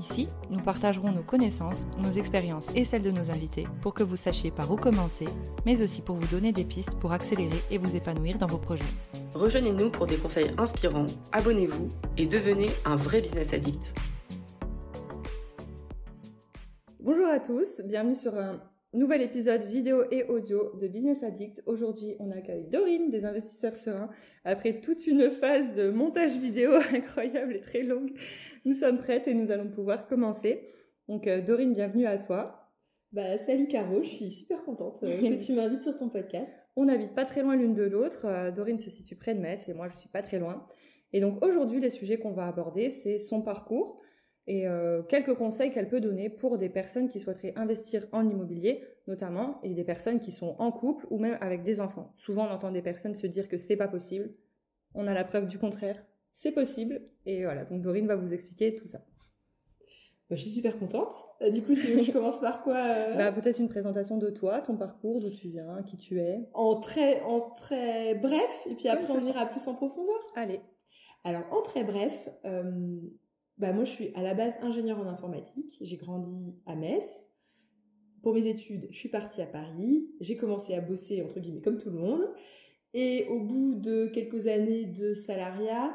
Ici, nous partagerons nos connaissances, nos expériences et celles de nos invités pour que vous sachiez par où commencer, mais aussi pour vous donner des pistes pour accélérer et vous épanouir dans vos projets. Rejoignez-nous pour des conseils inspirants, abonnez-vous et devenez un vrai business addict. Bonjour à tous, bienvenue sur un nouvel épisode vidéo et audio de Business Addict. Aujourd'hui, on accueille Dorine des investisseurs sereins. Après toute une phase de montage vidéo incroyable et très longue, nous sommes prêtes et nous allons pouvoir commencer. Donc euh, Dorine, bienvenue à toi. Bah, salut Caro, je suis super contente euh, que tu m'invites sur ton podcast. On n'habite pas très loin l'une de l'autre. Euh, Dorine se situe près de Metz et moi je suis pas très loin. Et donc aujourd'hui, les sujets qu'on va aborder, c'est son parcours, et euh, quelques conseils qu'elle peut donner pour des personnes qui souhaiteraient investir en immobilier, notamment, et des personnes qui sont en couple ou même avec des enfants. Souvent, on entend des personnes se dire que c'est pas possible. On a la preuve du contraire. C'est possible. Et voilà. Donc, Dorine va vous expliquer tout ça. Bah, je suis super contente. Euh, du coup, tu, commences par quoi euh bah, Peut-être une présentation de toi, ton parcours, d'où tu viens, qui tu es. En très, en très bref, et puis après, on ira plus en profondeur. Allez. Alors, en très bref, euh, bah moi je suis à la base ingénieur en informatique, j'ai grandi à Metz. Pour mes études, je suis partie à Paris, j'ai commencé à bosser entre guillemets comme tout le monde et au bout de quelques années de salariat,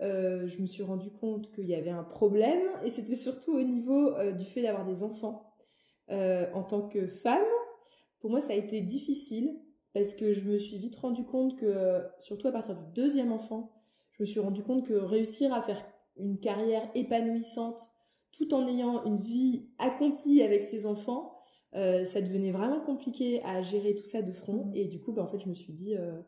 euh, je me suis rendu compte qu'il y avait un problème et c'était surtout au niveau euh, du fait d'avoir des enfants. Euh, en tant que femme, pour moi ça a été difficile parce que je me suis vite rendu compte que, surtout à partir du deuxième enfant, je me suis rendu compte que réussir à faire une carrière épanouissante tout en ayant une vie accomplie avec ses enfants, euh, ça devenait vraiment compliqué à gérer tout ça de front. Mhm. Et du coup, bah, en fait, je me suis dit, euh,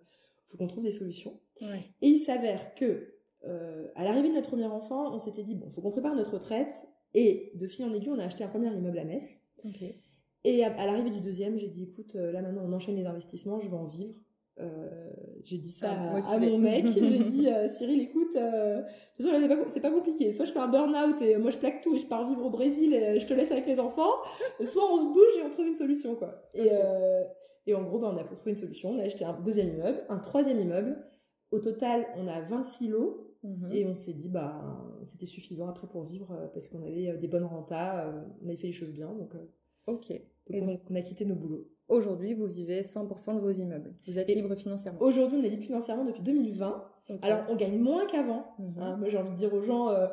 faut qu'on trouve des solutions. Ouais. Et il s'avère que, euh, à l'arrivée de notre premier enfant, on s'était dit, bon, faut qu'on prépare notre retraite. Et de fil en aiguille, on a acheté un premier immeuble à Metz. Et à, à l'arrivée du deuxième, j'ai dit, écoute, euh, là maintenant, on enchaîne les investissements, je vais en vivre. Euh, j'ai dit ça Ah, à, mon mec. j'ai dit, euh, Cyril, écoute, euh, de toute façon, là, c'est pas, compliqué. Soit je fais un burn-out et moi je plaque tout et je pars vivre au Brésil et je te laisse avec les enfants. Soit on se bouge et on trouve une solution, quoi. Et, en gros, bah, on a trouvé une solution. On a acheté un deuxième immeuble, un troisième immeuble. Au total, on a 26 lots. Mhm. Et on s'est dit, bah, c'était suffisant après pour vivre parce qu'on avait des bonnes rentas, on avait fait les choses bien. Donc, Ok. donc Et on, donc- on a quitté nos boulots. Aujourd'hui, vous vivez 100% de vos immeubles. Vous êtes Et- libre financièrement. Aujourd'hui, on est libre financièrement depuis 2020. Ok. Alors, on gagne moins qu'avant. Mhm. Hein, moi, j'ai envie de dire aux gens, euh,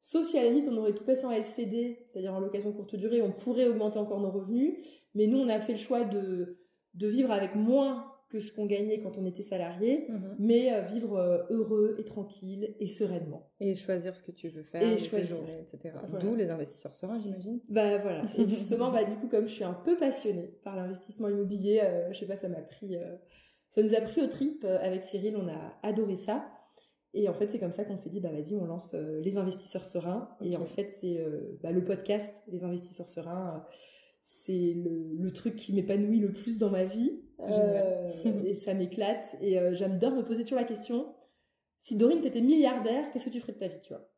sauf si à la limite on aurait tout passé en LCD, c'est-à-dire en location courte durée, on pourrait augmenter encore nos revenus. Mais nous, on a fait le choix de, de vivre avec moins que ce qu'on gagnait quand on était salarié, Mhm. mais euh, vivre euh, heureux et tranquille et sereinement. Et choisir ce que tu veux faire, Et choisir. journées, etc. Voilà. D'où les investisseurs sereins, j'imagine. Bah voilà. Et justement, bah du coup, comme je suis un peu passionnée par l'investissement immobilier, euh, je sais pas, ça m'a pris, euh, ça nous a pris au trip avec Cyril. On a adoré ça. Et en fait, c'est comme ça qu'on s'est dit, bah vas-y, on lance euh, les investisseurs sereins. Et en fait, c'est bah, le podcast, les investisseurs sereins. C'est le, le truc qui m'épanouit le plus dans ma vie. Euh, et ça m'éclate. Et euh, j'adore me poser toujours la question si Dorine, t'étais milliardaire, qu'est-ce que tu ferais de ta vie, tu vois?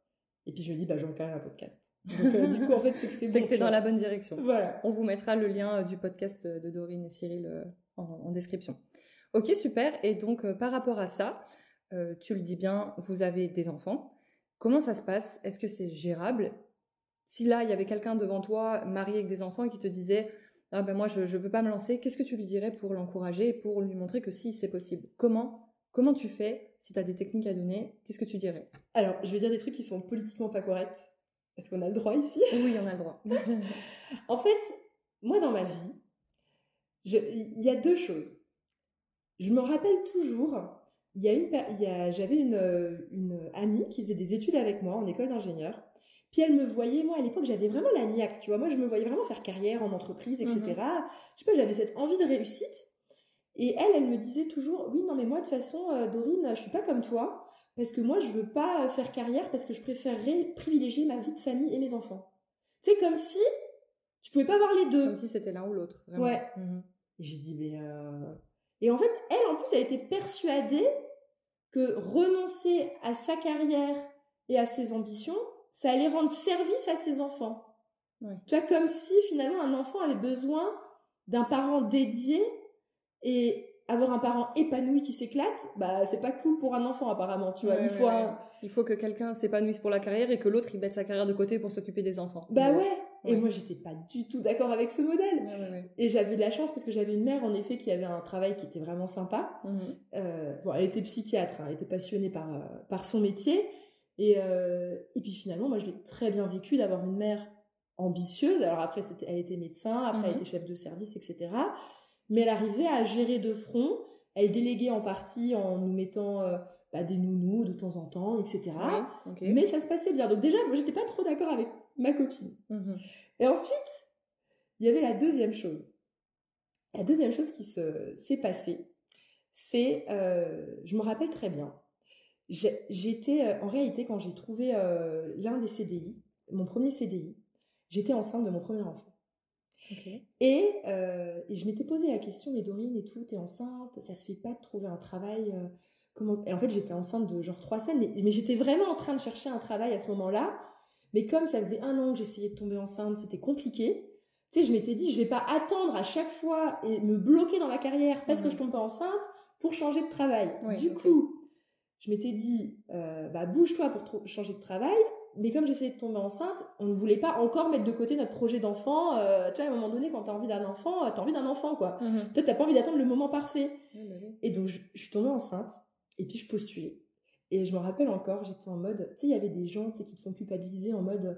Et puis je me dis, bah quand même un podcast. Donc euh, du coup, en fait, c'est que c'est C'est bon. que dans vois. la bonne direction. Voilà. On vous mettra le lien du podcast de Dorine et Cyril en, en description. Ok, super. Et donc, par rapport à ça, tu le dis bien, vous avez des enfants. Comment ça se passe? Est-ce que c'est gérable? Si là, il y avait quelqu'un devant toi, marié avec des enfants, qui te disait ah ben moi, je ne peux pas me lancer, qu'est-ce que tu lui dirais pour l'encourager et pour lui montrer que si, c'est possible? Comment Comment tu fais Si tu as des techniques à donner, qu'est-ce que tu dirais? Alors, je vais dire des trucs qui sont politiquement pas corrects. Est-ce qu'on a le droit ici? Oui, on a le droit. En fait, moi, dans ma vie, il y a deux choses. Je me rappelle toujours, il y a une, j'avais une, une amie qui faisait des études avec moi en école d'ingénieur. Puis elle me voyait, moi à l'époque j'avais vraiment la niaque, tu vois, moi je me voyais vraiment faire carrière en entreprise, etc. Mhm. Je sais pas, j'avais cette envie de réussite. Et elle, elle me disait toujours, oui, non mais moi de toute façon, euh, Dorine, je suis pas comme toi, parce que moi je veux pas euh, faire carrière parce que je préférerais privilégier ma vie de famille et mes enfants. C'est comme si tu pouvais pas avoir les deux. Comme si c'était l'un ou l'autre. Ouais. Mhm. Et j'ai dit, mais. euh, Et en fait, elle, en plus, elle était persuadée que renoncer à sa carrière et à ses ambitions, ça allait rendre service à ses enfants. Ouais. Tu vois, comme si finalement un enfant avait besoin d'un parent dédié et avoir un parent épanoui qui s'éclate, bah c'est pas cool pour un enfant apparemment, tu vois. Ouais, il faut ouais. un... Il faut que quelqu'un s'épanouisse pour la carrière et que l'autre il mette sa carrière de côté pour s'occuper des enfants. Bah ouais. Et moi j'étais pas du tout d'accord avec ce modèle. Et j'avais de la chance parce que j'avais une mère en effet qui avait un travail qui était vraiment sympa. Mhm. Euh, bon, elle était psychiatre, hein, elle était passionnée par, euh, par son métier. Et, euh, et puis finalement, moi je l'ai très bien vécu d'avoir une mère ambitieuse. Alors après, elle était médecin, après elle Mhm. était chef de service, etc. Mais elle arrivait à gérer de front. Elle déléguait en partie en nous mettant euh, bah, des nounous de temps en temps, etc. Mais ça se passait bien. Donc déjà, moi j'étais pas trop d'accord avec ma copine. Mhm. Et ensuite, il y avait la deuxième chose. La deuxième chose qui se, s'est passée, c'est, euh, je me rappelle très bien, j'étais, euh, en réalité, quand j'ai trouvé euh, l'un des CDI, mon premier CDI, j'étais enceinte de mon premier enfant. Et, euh, et je m'étais posé la question, mais Dorine et tout, t'es enceinte, ça se fait pas de trouver un travail euh, comment... Et en fait, j'étais enceinte de genre trois semaines, mais, mais j'étais vraiment en train de chercher un travail à ce moment-là. Mais comme ça faisait un an que j'essayais de tomber enceinte, c'était compliqué. Tu sais, je m'étais dit, je vais pas attendre à chaque fois et me bloquer dans ma carrière parce que Mhm. je tombe pas enceinte pour changer de travail. Du coup, je m'étais dit, euh, bah bouge-toi pour changer de travail. Mais comme j'essayais de tomber enceinte, on ne voulait pas encore mettre de côté notre projet d'enfant. Euh, tu vois, à un moment donné, quand tu as envie d'un enfant, tu as envie d'un enfant, quoi. Mhm. Toi, t'as pas envie d'attendre le moment parfait. Bah oui. Et donc, je, je suis tombée enceinte, et puis je postulais. Et je me rappelle encore, j'étais en mode, tu sais, il y avait des gens tu qui te font culpabiliser en mode,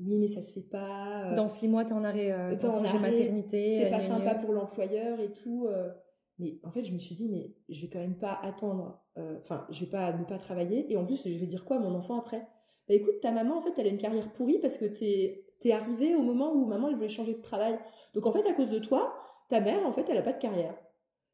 oui, mais ça se fait pas, euh, Dans six mois, t'es en arrêt, euh, en arrêt, maternité. c'est euh, pas sympa pour l'employeur et tout. Euh. Mais en fait, je me suis dit, mais je vais quand même pas attendre, euh, enfin, je vais pas ne pas travailler, et en plus, je vais dire quoi à mon enfant après? Bah écoute, ta maman, en fait, elle a une carrière pourrie parce que t'es es arrivé au moment où maman, elle voulait changer de travail. Donc en fait, à cause de toi, ta mère, en fait, elle a pas de carrière.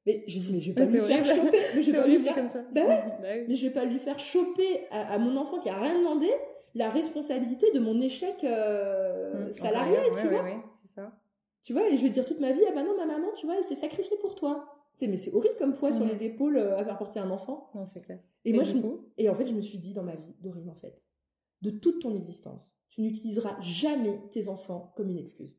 Mais j'ai dit, mais je vais pas Ah, lui faire choper. Mais je vais pas lui faire comme ça. Bah ouais. Bah oui. mais je vais pas lui faire choper à, à mon enfant qui a rien demandé la responsabilité de mon échec euh, Mhm. salarial, Ouais, tu ouais, vois? c'est ça. Tu vois, et je vais dire toute ma vie, ah bah non, ma maman, tu vois, elle s'est sacrifiée pour toi. Sais, mais c'est horrible comme poids sur les épaules euh, à faire porter un enfant. Non, c'est clair. Et, moi, je, coup et en fait, je me suis dit dans ma vie, Dorine, en fait, de toute ton existence, tu n'utiliseras jamais tes enfants comme une excuse.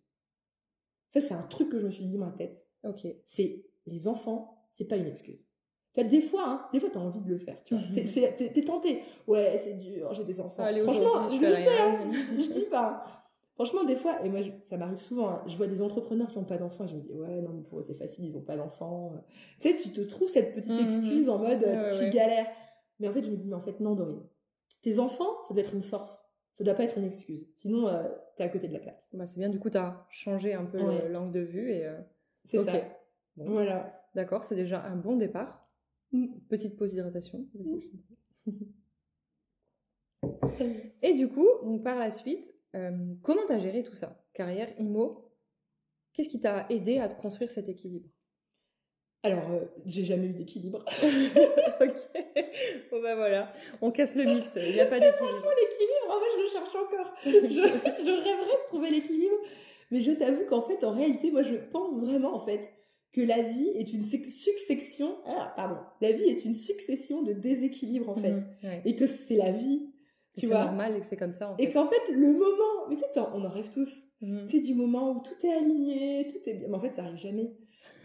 Ça, c'est un truc que je me suis dit dans ma tête. Ok. C'est les enfants, c'est pas une excuse. Tu des fois, hein, des fois, t'as envie de le faire. Tu vois. T'es tenté. Ouais, c'est dur, j'ai des enfants. Allez, Franchement, je je le fais hein. Je, je dis pas. Franchement, des fois, et moi, je- ça m'arrive souvent, hein, je vois des entrepreneurs qui n'ont pas d'enfants je me dis, ouais, non, mais pour eux, c'est facile, ils n'ont pas d'enfants. Tu sais, tu te trouves cette petite Mhm. excuse en mode, Ouais, ouais, tu ouais. galères. Mais en fait, je me dis, mais en fait, non, Dorine. Tes enfants, ça doit être une force. Ça doit pas être une excuse. Sinon, euh, t'es à côté de la plaque. Bah, c'est bien, du coup, t'as changé un peu Ouais. le- l'angle de vue et. euh, C'est ça. Bon. Voilà. D'accord, c'est déjà un bon départ. Mm. Petite pause d'hydratation. Et du coup, donc par la suite, euh, comment t'as géré tout ça? Carrière, IMO Qu'est-ce qui t'a aidé à construire cet équilibre? Alors, euh, j'ai jamais eu d'équilibre. Ok. Bon bah voilà, on casse le mythe, il n'y a pas d'équilibre. Franchement, l'équilibre, en fait, je le cherche encore. Je, je rêverais de trouver l'équilibre. Mais je t'avoue qu'en fait, en réalité, moi, je pense vraiment, en fait, que la vie est une succession. Ah, pardon. La vie est une succession de déséquilibres, en fait. Mhm, ouais. Et que c'est la vie. Tu C'est normal et que c'est comme ça en Et qu'en fait, le moment. Mais tu sais, on en rêve tous. Mhm. C'est du moment où tout est aligné, tout est bien. Mais en fait, ça arrive jamais.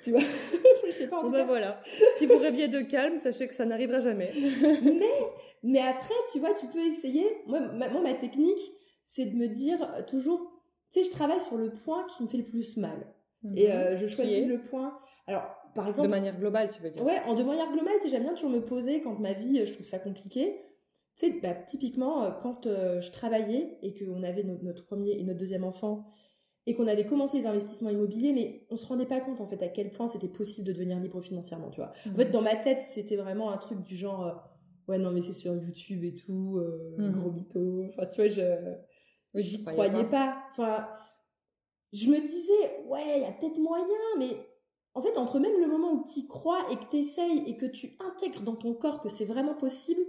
Tu vois Je sais pas, en Bon tout bah cas. voilà, si vous rêviez de calme, sachez que ça n'arrivera jamais. mais, mais après, tu vois, tu peux essayer. Moi, ma, moi, ma technique, c'est de me dire toujours, tu sais, je travaille sur le point qui me fait le plus mal. Et Mhm. euh, je choisis le point. Alors, par De exemple, manière globale, tu veux dire. ouais, en de manière globale, tu sais, j'aime bien toujours me poser quand ma vie, je trouve ça compliqué. Tu sais, bah, typiquement, euh, quand euh, je travaillais et qu'on avait no- notre premier et notre deuxième enfant et qu'on avait commencé les investissements immobiliers, mais on se rendait pas compte en fait à quel point c'était possible de devenir libre financièrement, tu vois. En fait, dans ma tête, c'était vraiment un truc du genre, euh, ouais, non, mais c'est sur YouTube et tout, euh, Mhm. gros mytho. Enfin, tu vois, je, j'y je croyais pas. Enfin, je me disais, ouais, il y a peut-être moyen, mais en fait, entre même le moment où tu y crois et que tu essayes et que tu intègres dans ton corps que c'est vraiment possible,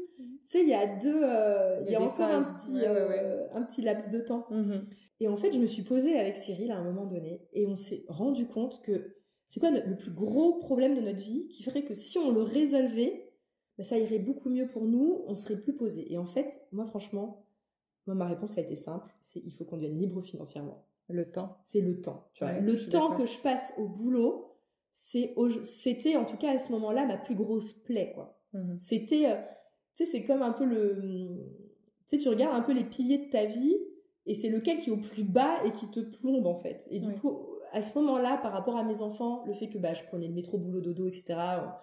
tu sais, il y a deux, euh, Il y y a encore un petit, Ouais, ouais, ouais. euh, un petit laps de temps. Mhm. Et en fait, je me suis posée avec Cyril à un moment donné et on s'est rendu compte que c'est quoi le plus gros problème de notre vie qui ferait que si on le résolvait, ben, ça irait beaucoup mieux pour nous, on serait plus posé. Et en fait, moi franchement, Moi, ma réponse a été simple, c'est il faut qu'on devienne libre financièrement. Le temps. C'est le temps. Tu vois. Le temps d'accord. que je passe au boulot, c'est au- c'était en tout cas à ce moment-là ma plus grosse plaie, quoi. Mhm. C'était, euh, tu sais, c'est comme un peu le, tu sais, tu regardes un peu les piliers de ta vie et c'est lequel qui est au plus bas et qui te plombe en fait. Et du Oui. coup, à ce moment-là, par rapport à mes enfants, le fait que bah, je prenais le métro, boulot, dodo, etc. Enfin,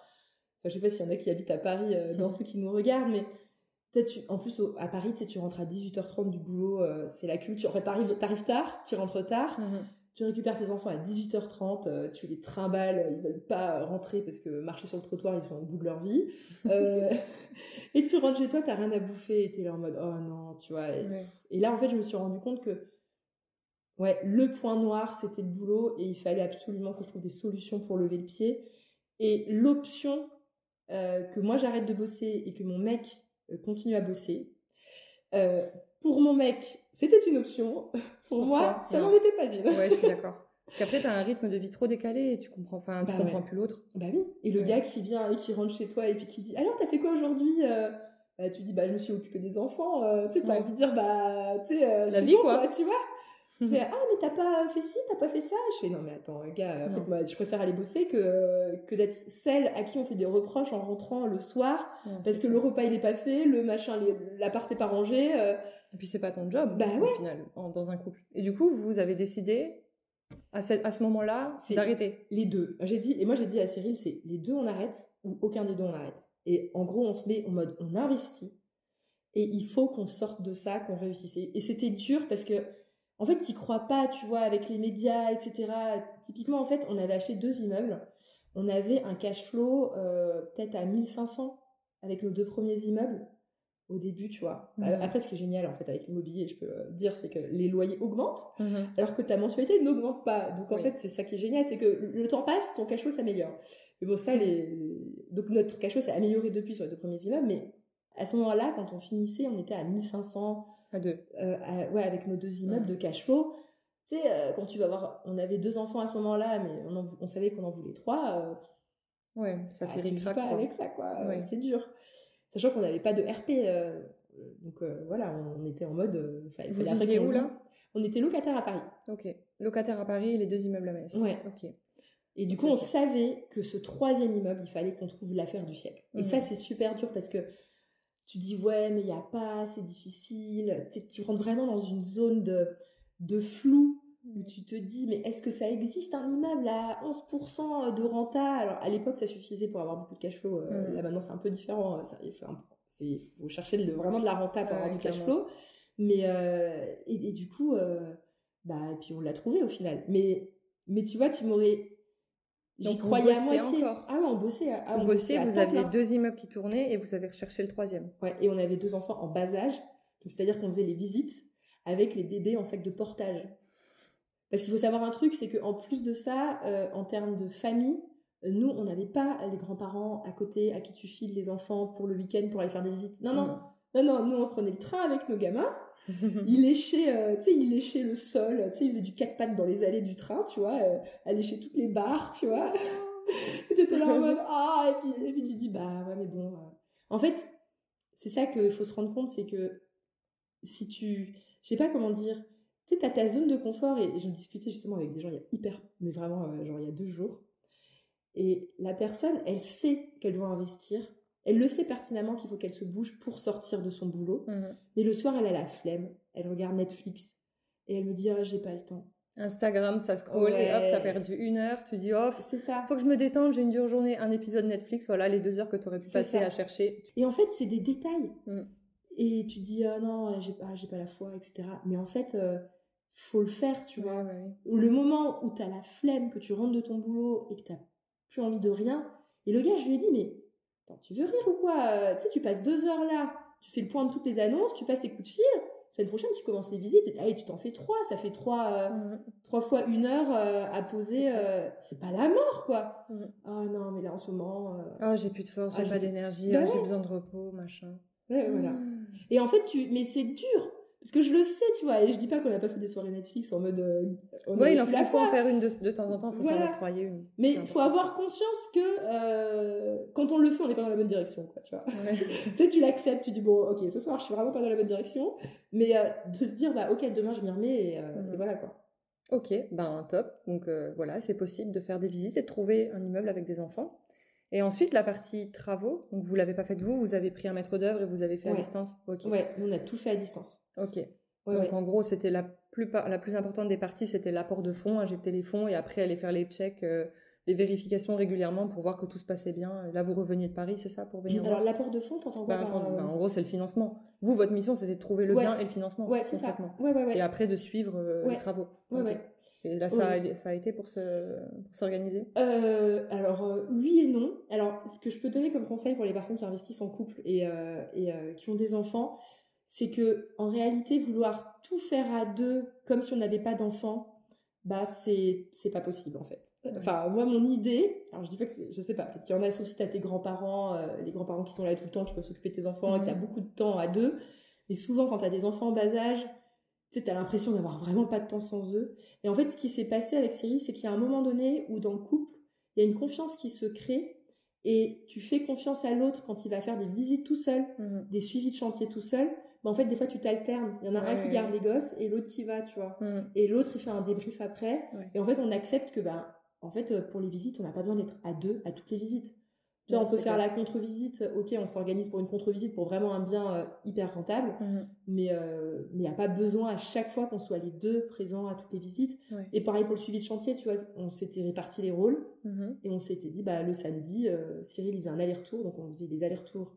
je sais pas s'il y en a qui habitent à Paris euh, dans ceux qui nous regardent, mais tu- en plus au- à Paris, tu sais, tu rentres à 18h30 du boulot, euh, c'est la culture. En fait, t'arrives, t'arrives tard, tu rentres tard, Mhm. Tu récupères tes enfants à 18h30, euh, tu les trimbales, ils veulent pas rentrer parce que marcher sur le trottoir, ils sont au bout de leur vie. Euh, et tu rentres chez toi, t'as rien à bouffer, et t'es là en mode oh non, tu vois. Et, Ouais. et là, en fait, je me suis rendu compte que ouais, le point noir, c'était le boulot et il fallait absolument que je trouve des solutions pour lever le pied. Et l'option euh, que moi j'arrête de bosser et que mon mec euh, continue à bosser, pour mon mec, c'était une option. Pour, Pour moi, toi, ça n'en était pas une. Ouais, je suis d'accord. Parce qu'après, t'as un rythme de vie trop décalé et tu comprends, enfin, tu Bah comprends ouais. plus l'autre. Bah oui. Et le Ouais. gars qui vient et qui rentre chez toi et puis qui dit Alors, t'as fait quoi aujourd'hui Euh, bah, Tu dis Bah, je me suis occupée des enfants. Euh, tu sais, t'as Ouais. envie de dire Bah, tu sais, euh, La vie, bon, quoi. Tu vois? Fais, ah, mais t'as pas fait ci, t'as pas fait ça? Je fais, non, mais attends, gars, en Non. fait, moi, je préfère aller bosser que, que d'être celle à qui on fait des reproches en rentrant le soir parce que le repas il est pas fait, le machin, l'appart est pas rangé. Et puis c'est pas ton job, Bah au ouais. final, en- dans un couple. Et du coup, vous avez décidé, à, ce- à ce moment-là, C'est- d'arrêter. les deux. J'ai dit, et moi j'ai dit à Cyril, c'est les deux on arrête ou aucun des deux on arrête. Et en gros, on se met en mode on investit et il faut qu'on sorte de ça, qu'on réussisse. Et et c'était dur parce que, en fait, t'y crois pas, tu vois, avec les médias, etc. Typiquement, en fait, on avait acheté deux immeubles. On avait un cash flow euh, peut-être à 1500 avec nos deux premiers immeubles au début, tu vois. Euh, Après, ce qui est génial, en fait, avec l'immobilier, je peux euh, dire, c'est que les loyers augmentent Mhm. alors que ta mensualité n'augmente pas. Donc en Oui. fait, c'est ça qui est génial, c'est que le temps passe, ton cash flow s'améliore. Mais bon, ça, les... donc notre cash flow s'est amélioré depuis sur les deux premiers immeubles, mais à ce moment-là, quand on finissait, on était à 1500, À deux. euh, à- ouais, avec nos deux immeubles de cash flow. Tu sais, euh, quand tu vas voir, on avait deux enfants à ce moment-là, mais on, en- on savait qu'on en voulait trois. euh, Ouais, ça bah, fait ric-rac, pas quoi. avec ça, quoi. Ouais. C'est dur. Sachant qu'on n'avait pas de RP. euh, donc euh, voilà, on, on était en mode. euh, fallait- Vous viviez où, là. On était locataire à Paris. Ok. Locataire à Paris et les deux immeubles à Metz. Ouais. Ok. Et du coup, on savait que ce troisième immeuble, il fallait qu'on trouve l'affaire du siècle. Et Mhm. ça, c'est super dur parce que tu dis, ouais, mais il n'y a pas, c'est difficile. Tu- Tu rentres vraiment dans une zone de, de flou où tu te dis, mais est-ce que ça existe un immeuble à 11% de renta? Alors, à l'époque, ça suffisait pour avoir beaucoup de cash flow. Euh. Là, maintenant, c'est un peu différent. Ça, il faut, chercher le- vraiment de la renta pour avoir du cash flow. Mais, euh, et, et du coup, euh, bah, et puis on l'a trouvé au final. Mais, mais tu vois, tu m'aurais. J'y croyais à moitié. encore Ah ouais, on bossait. à- ah, on bossiez, à vous aviez deux immeubles qui tournaient et vous avez recherché le troisième. Ouais, et on avait deux enfants en bas âge. Donc, c'est-à-dire qu'on faisait les visites avec les bébés en sac de portage. Parce qu'il faut savoir un truc, c'est qu'en plus de ça, euh, en termes de famille, euh, nous, on n'avait pas les grands-parents à côté à qui tu files les enfants pour le week-end pour aller faire des visites. Non, non, non, non, nous, on prenait le train avec nos gamins. Il léchait, euh, tu sais, il léchait le sol, tu sais, il faisait du quatre pattes dans les allées du train, tu vois, euh, à lécher toutes les barres, tu vois. et t'étais là en mode, ah, et puis, et puis tu dis, bah ouais, mais bon. euh. En fait, c'est ça qu'il faut se rendre compte, c'est que si tu, je sais pas comment dire, tu sais, t'as ta zone de confort, et je me discutais justement avec des gens il y a hyper, mais vraiment, euh, genre il y a deux jours, et la personne, elle sait qu'elle doit investir, elle le sait pertinemment qu'il faut qu'elle se bouge pour sortir de son boulot, Mhm. mais le soir, elle a la flemme. Elle regarde Netflix. Et elle me dit, ah, j'ai pas le temps. Instagram, ça scroll et hop, Ouais. t'as perdu une heure. Tu dis, oh, C'est ça. faut que je me détende, j'ai une dure journée, un épisode Netflix. Voilà, les deux heures que t'aurais pu passer ça. à chercher. Et en fait, c'est des détails. Mm. Et tu dis, ah non, j'ai pas, j'ai pas la foi, etc. Mais en fait, euh, faut le faire, tu vois. Ouais. Le moment où t'as la flemme, que tu rentres de ton boulot et que t'as plus envie de rien. Et le gars, je lui ai dit, mais attends, tu veux rire ou quoi? Euh, Tu sais, tu passes deux heures là, tu fais le point de toutes les annonces, tu passes tes coups de fil. Semaine prochaine, tu commences les visites. Et allez, tu t'en fais trois. Ça fait trois. euh, trois fois une heure euh, à poser, c'est pas la mort, quoi. Mm. Ah non, mais là, en ce moment... Oh, j'ai plus de force, j'ai Ah, pas d'énergie, Bah oh, j'ai besoin de repos, machin. ouais, voilà. Et en fait, tu... mais c'est dur. Parce que je le sais, tu vois, et je dis pas qu'on n'a pas fait des soirées Netflix en mode. euh, Ouais, il en faut, en faire une de, de temps en temps, il faut Voilà. s'en octroyer une. Mais il faut avoir conscience que euh, quand on le fait, on n'est pas dans la bonne direction, quoi, tu vois. Ouais. tu sais, tu l'acceptes, tu dis, bon, ok, ce soir, je suis vraiment pas dans la bonne direction. Mais euh, de se dire, bah, ok, demain, je m'y remets, et, euh, Mhm. et voilà, quoi. Ok, ben top. Donc voilà, c'est possible de faire des visites et de trouver un immeuble avec des enfants. Et ensuite, la partie travaux, donc vous l'avez pas faite vous, vous avez pris un maître d'œuvre et vous avez fait à distance. Ok. Ouais, on a tout fait à distance. Ok. Ouais, donc ouais. en gros, c'était la plus la plus importante des parties, c'était l'apport de fonds, injecter les fonds et après aller faire les checks, euh, les vérifications régulièrement pour voir que tout se passait bien. Là, vous reveniez de Paris, c'est ça, pour venir Alors, l'apport de fonds, t'entends Ben, par, en, euh, en gros, c'est le financement. Vous, votre mission, c'était de trouver le Ouais. bien et le financement. Ouais, c'est ça. Ouais, ouais, ouais. Et après, de suivre euh, les travaux. Ouais, Ok. ouais. Et là, ça, a, ça a été pour se- pour s'organiser? Euh, alors euh, oui et non. Alors ce que je peux donner comme conseil pour les personnes qui investissent en couple et, et qui ont des enfants, c'est que en réalité vouloir tout faire à deux comme si on n'avait pas d'enfants, bah c'est pas possible en fait. Enfin moi mon idée, alors je dis pas que je sais pas, peut-être qu'il y en a sauf si t'as tes grands-parents, euh, les grands-parents qui sont là tout le temps, qui peuvent s'occuper de tes enfants et que t'as Mhm. beaucoup de temps à deux. Mais souvent quand t'as des enfants en bas âge, tu sais, t'as l'impression d'avoir vraiment pas de temps sans eux. Et en fait, ce qui s'est passé avec Cyril, c'est qu'il y a un moment donné où dans le couple, il y a une confiance qui se crée et tu fais confiance à l'autre quand il va faire des visites tout seul, Mhm. des suivis de chantier tout seul. Bah, en fait, des fois, tu t'alternes. Il y en a un qui garde les gosses et l'autre qui va, tu vois. Mhm. Et l'autre, il fait un débrief après. Ouais. Et en fait, on accepte que, ben, en fait, euh, pour les visites, on n'a pas besoin d'être à deux à toutes les visites. Tu vois, Ouais, on peut faire clair. la contre-visite. Ok, on s'organise pour une contre-visite pour vraiment un bien euh, hyper rentable Mhm. mais euh, mais il n'y a pas besoin à chaque fois qu'on soit les deux présents à toutes les visites. Ouais. Et pareil pour le suivi de chantier, tu vois, on s'était réparti les rôles Mhm. et on s'était dit, bah, le samedi, euh, Cyril il faisait un aller-retour, donc on faisait des allers-retours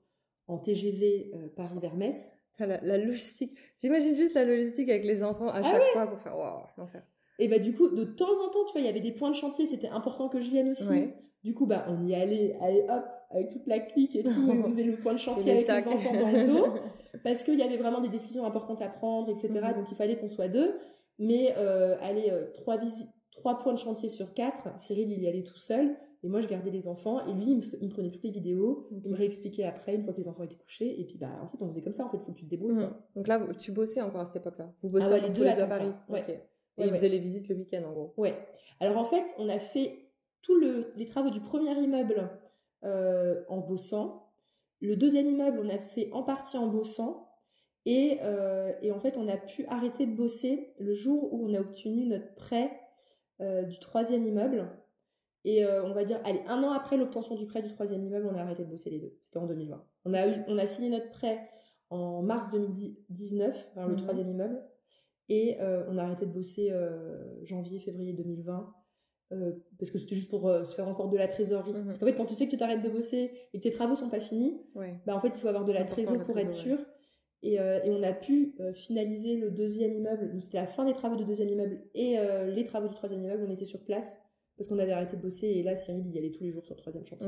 en TGV Paris vers Metz. La logistique. J'imagine juste la logistique avec les enfants à Ah chaque fois pour faire waouh, l'enfer. Et bah du coup, de temps en temps, tu vois, il y avait des points de chantier, c'était important que je vienne aussi. Ouais. Du coup, bah, on y allait, allez hop, avec toute la clique et tout, on faisait le point de chantier avec les sacs. les enfants dans le dos. parce qu'il y avait vraiment des décisions importantes à prendre, etc. Mhm. Donc il fallait qu'on soit deux. Mais euh, allez, euh, trois, visi- trois points de chantier sur quatre, Cyril il y allait tout seul, et moi je gardais les enfants, et lui il me, f- il me prenait toutes les vidéos, il me réexpliquait après, une fois que les enfants étaient couchés, et puis bah en fait on faisait comme ça, en fait faut que tu te débrouilles. Mhm. Donc là, tu bossais encore à cette époque-là? Vous Ah ouais, encore les deux à Paris? Ouais. Et Ouais, ils ouais. faisaient les visites le week-end en gros. Ouais. Alors en fait, on a fait tous le- les travaux du premier immeuble euh, en bossant. Le deuxième immeuble, on a fait en partie en bossant. Et, euh, et en fait, on a pu arrêter de bosser le jour où on a obtenu notre prêt euh, du troisième immeuble. Et on va dire, allez, un an après l'obtention du prêt du troisième immeuble, on a arrêté de bosser les deux. C'était en 2020. On a, eu, on a signé notre prêt en mars 2019, vers le Mhm. troisième immeuble. Et euh, on a arrêté de bosser euh, janvier, février 2020. euh, parce que c'était juste pour se faire encore de la trésorerie. Mhm. Parce qu'en fait, quand tu sais que tu t'arrêtes de bosser et que tes travaux sont pas finis, Ouais. bah, en fait, il faut avoir de la important, trésor la pour être sûr. Et, euh, et on a pu euh, finaliser le deuxième immeuble. Donc, c'était la fin des travaux du deuxième immeuble et euh, les travaux du troisième immeuble. On était sur place parce qu'on avait arrêté de bosser. Et là, Cyril, il y allait tous les jours sur le troisième chantier.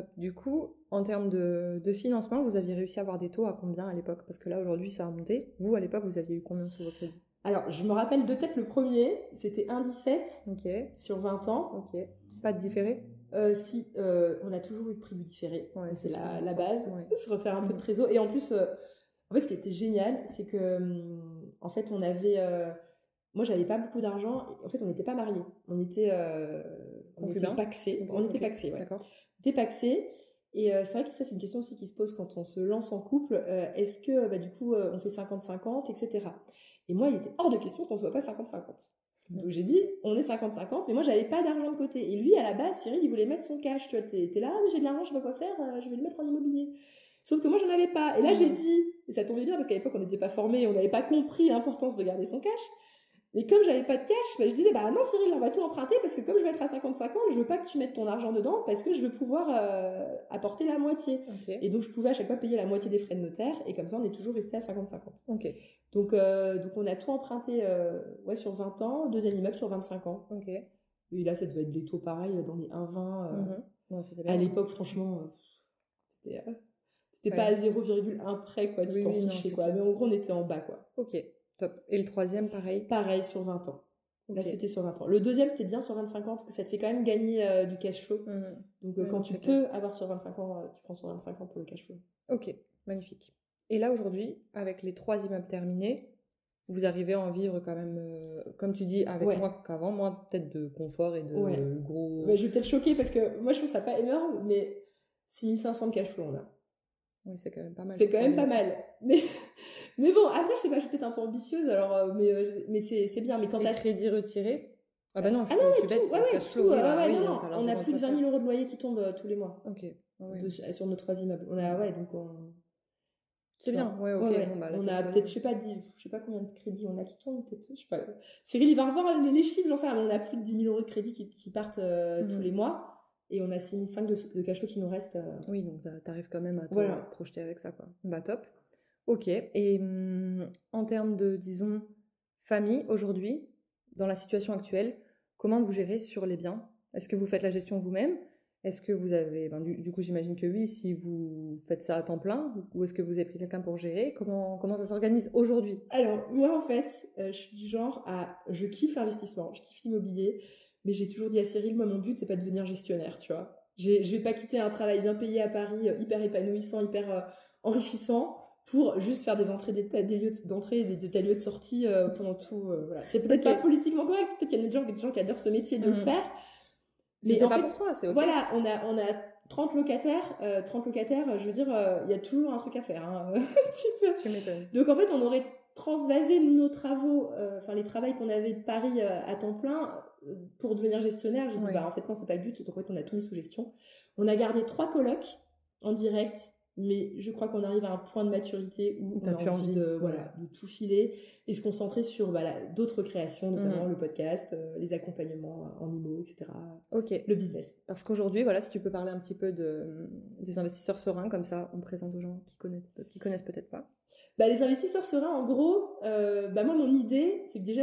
Top. Du coup, en termes de, de financement, vous aviez réussi à avoir des taux à combien à l'époque? Parce que là, aujourd'hui, ça a monté. Vous, à l'époque, vous aviez eu combien sur vos crédits? Alors, je me rappelle de tête le premier, c'était 1,17 Ok. sur 20 ans. Ok. Pas de différé? Euh, si, euh, on a toujours eu le prix du différé. Ouais, c'est la, base. Ouais. Se refaire un peu de Mhm. trésor. Et en plus, euh, en fait, ce qui était génial, c'est que, hum, en fait, on avait. moi, j'avais pas beaucoup d'argent. En fait, on n'était pas mariés. On était, on était paxés. On était paxés, ouais. D'accord. Et euh, c'est vrai que ça, c'est une question aussi qui se pose quand on se lance en couple. Euh, Est-ce que, bah, du coup, euh, on fait 50-50, etc. Et moi, il était hors de question qu'on soit pas 50-50. Donc j'ai dit, on est 50-50, mais moi j'avais pas d'argent de côté. Et lui, à la base, Cyril, il voulait mettre son cash. Tu vois, t'es là, ah, mais j'ai de l'argent, je sais pas quoi faire, je vais le mettre en immobilier. Sauf que moi, j'en avais pas. Et là, j'ai dit, et ça tombait bien parce qu'à l'époque, on n'était pas formés, on n'avait pas compris l'importance de garder son cash. Mais comme j'avais pas de cash, bah, je disais, bah non, Cyril, on va tout emprunter parce que comme je vais être à 50-50, je veux pas que tu mettes ton argent dedans parce que je veux pouvoir euh, apporter la moitié. Et donc, je pouvais à chaque fois payer la moitié des frais de notaire et comme ça, on est toujours resté à 50-50. Ok. Donc, euh, donc on a tout emprunté euh, ouais, sur 20 ans, deuxième immeuble sur 25 ans. Ok. Et là, ça devait être des taux pareils dans les 1,20. euh, Mhm. Non, c'était bien. À l'époque, franchement, c'était pas à 0,1 près, quoi, tu Oui, t'en oui, fichais, quoi. Mais en gros, on était en bas, quoi. Ok. Top. Et le troisième, pareil? Pareil sur 20 ans. Là, c'était sur 20 ans. Le deuxième, c'était bien sur 25 ans parce que ça te fait quand même gagner euh, du cash flow. Mhm. Donc, euh, quand tu peux avoir sur 25 ans, euh, tu prends sur 25 ans pour le cash flow. Ok. Magnifique. Et là, aujourd'hui, avec les trois immeubles terminés, vous arrivez à en vivre quand même, comme tu dis, avec Ouais. moins qu'avant, moins peut-être de confort et de Ouais. gros. Ouais, je vais peut-être choquer parce que moi je trouve ça pas énorme, mais 6500 de cash flow on a. Oui, c'est quand même pas mal. C'est quand même pas mal. Mais, mais bon, après, je sais pas, je suis peut-être un peu ambitieuse, alors, euh, mais, euh, mais c'est c'est bien. Mais quand t'as. crédits retirés Ah bah non, je, Ah non, je suis tout, bête, ouais, c'est ouais, tout, flow. ouais, oui, non, on a plus de quoi 20 faire. 000 euros de loyer qui tombent euh, tous les mois Ok. De- sur nos trois immeubles. On a, ouais, donc on. C'est bien, ouais, ok. Ouais, ouais. bon, bah, on a peut-être, je sais pas, dix- je sais pas combien de crédits on a qui tombent, peut-être, je sais pas. Cyril, il va revoir les, les chiffres, j'en sais rien, mais on a plus de 10 000 euros de crédits qui, qui partent euh, Mhm. tous les mois, et on a 6 500 de, de cash flow qui nous reste. euh, Oui, donc t'a- t'arrives quand même à te, Voilà. projeter avec ça, quoi. Bah top. Ok. Et hum, en termes de, disons, famille, aujourd'hui, dans la situation actuelle, comment vous gérez sur les biens? Est-ce que vous faites la gestion vous-même? Est-ce que vous avez, ben, du, du coup, j'imagine que oui, si vous faites ça à temps plein, ou est-ce que vous avez pris quelqu'un pour gérer? Comment comment ça s'organise aujourd'hui? Alors, moi, en fait, euh, je suis du genre à. Je kiffe l'investissement, je kiffe l'immobilier, mais j'ai toujours dit à Cyril, moi, mon but, c'est pas de devenir gestionnaire, tu vois. Je vais pas quitter un travail bien payé à Paris, euh, hyper épanouissant, hyper euh, enrichissant, pour juste faire des entrées d'état, des lieux de- d'entrée et des états lieux de sortie euh, pendant tout. euh, voilà. C'est peut-être pas politiquement correct, peut-être qu'il y a des gens, des gens qui adorent ce métier de le Mhm. faire. Mais en pas fait, pour toi, c'est ok. voilà, on a, on a 30 locataires, euh, 30 locataires, je veux dire, euh, il y a toujours un truc à faire. Hein, Tu m'étonnes. donc en fait, on aurait transvasé nos travaux, euh, enfin les travails qu'on avait de Paris euh, à temps plein euh, pour devenir gestionnaire. J'ai dit Ouais. bah en fait non, c'est pas le but. Donc en fait, on a tout mis sous gestion. On a gardé trois colocs en direct, mais je crois qu'on arrive à un point de maturité où on a envie, envie, de voilà de tout filer et se concentrer sur bah, d'autres créations, notamment Mhm. le podcast, les accompagnements en IMO, etc. Ok. Le business. Parce qu'aujourd'hui, voilà, si tu peux parler un petit peu de, des investisseurs sereins, comme ça, on présente aux gens qui connaissent, qui connaissent peut-être pas. Bah, les investisseurs sereins, en gros, euh, bah, moi, mon idée, c'est que déjà,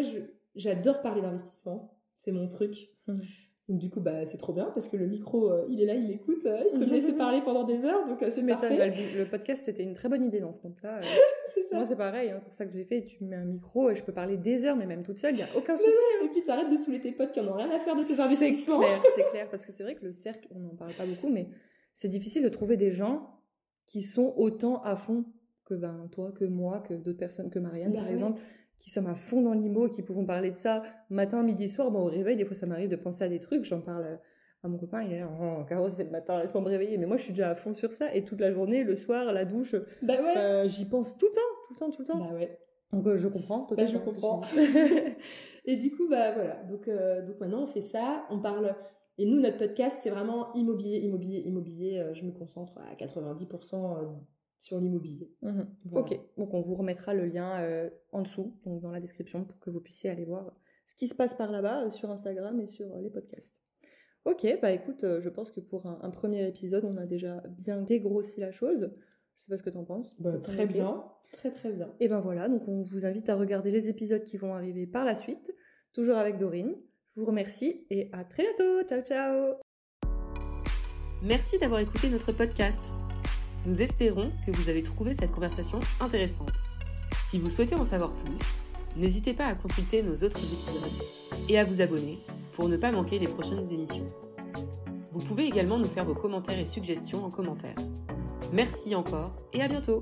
j'adore parler d'investissement. C'est mon truc. Mhm. Donc, du coup, bah, c'est trop bien parce que le micro, euh, il est là, il m'écoute, euh, il peut me laisser parler pendant des heures. Donc, euh, c'est parfait. bah, le, le podcast, c'était une très bonne idée dans ce compte-là. C'est. Moi, c'est pareil, hein, pour ça que je l'ai fait. Tu mets un micro et je peux parler des heures, mais même toute seule, il n'y a aucun souci. Et puis, t'arrêtes de saouler tes potes qui en ont rien à faire de tes C'est investissements. clair, c'est clair. Parce que c'est vrai que le cercle, on n'en parle pas beaucoup, mais c'est difficile de trouver des gens qui sont autant à fond que ben, toi, que moi, que d'autres personnes, que Marianne, Bah par exemple, qui sommes à fond dans l'IMO et qui pouvons parler de ça matin, midi, soir. Bon, au réveil, des fois, ça m'arrive de penser à des trucs. J'en parle à mon copain, il est là, oh, Caro, c'est le matin, laisse-moi me réveiller. Mais moi, je suis déjà à fond sur ça. Et toute la journée, le soir, la douche, Bah ouais. euh, j'y pense tout le temps, tout le temps, tout le temps. Bah ouais. Donc, euh, je comprends totalement. je comprends. et du coup, bah voilà. Donc, euh, donc maintenant, on fait ça. On parle. Et nous, notre podcast, c'est vraiment immobilier, immobilier, immobilier. Euh, je me concentre à 90% euh, sur l'immobilier. Mhm. Voilà. Ok, donc on vous remettra le lien euh, en dessous, donc dans la description, pour que vous puissiez aller voir ce qui se passe par là-bas euh, sur Instagram et sur euh, les podcasts. Ok, bah écoute, je pense que pour un, un premier épisode, on a déjà bien dégrossi la chose. Je sais pas ce que tu en penses. Bah, très ok bien. Très, très bien. Et ben voilà, donc on vous invite à regarder les épisodes qui vont arriver par la suite, toujours avec Dorine. Je vous remercie et à très bientôt. Ciao, ciao Merci d'avoir écouté notre podcast. Nous espérons que vous avez trouvé cette conversation intéressante. Si vous souhaitez en savoir plus, n'hésitez pas à consulter nos autres épisodes et à vous abonner pour ne pas manquer les prochaines émissions. Vous pouvez également nous faire vos commentaires et suggestions en commentaire. Merci encore et à bientôt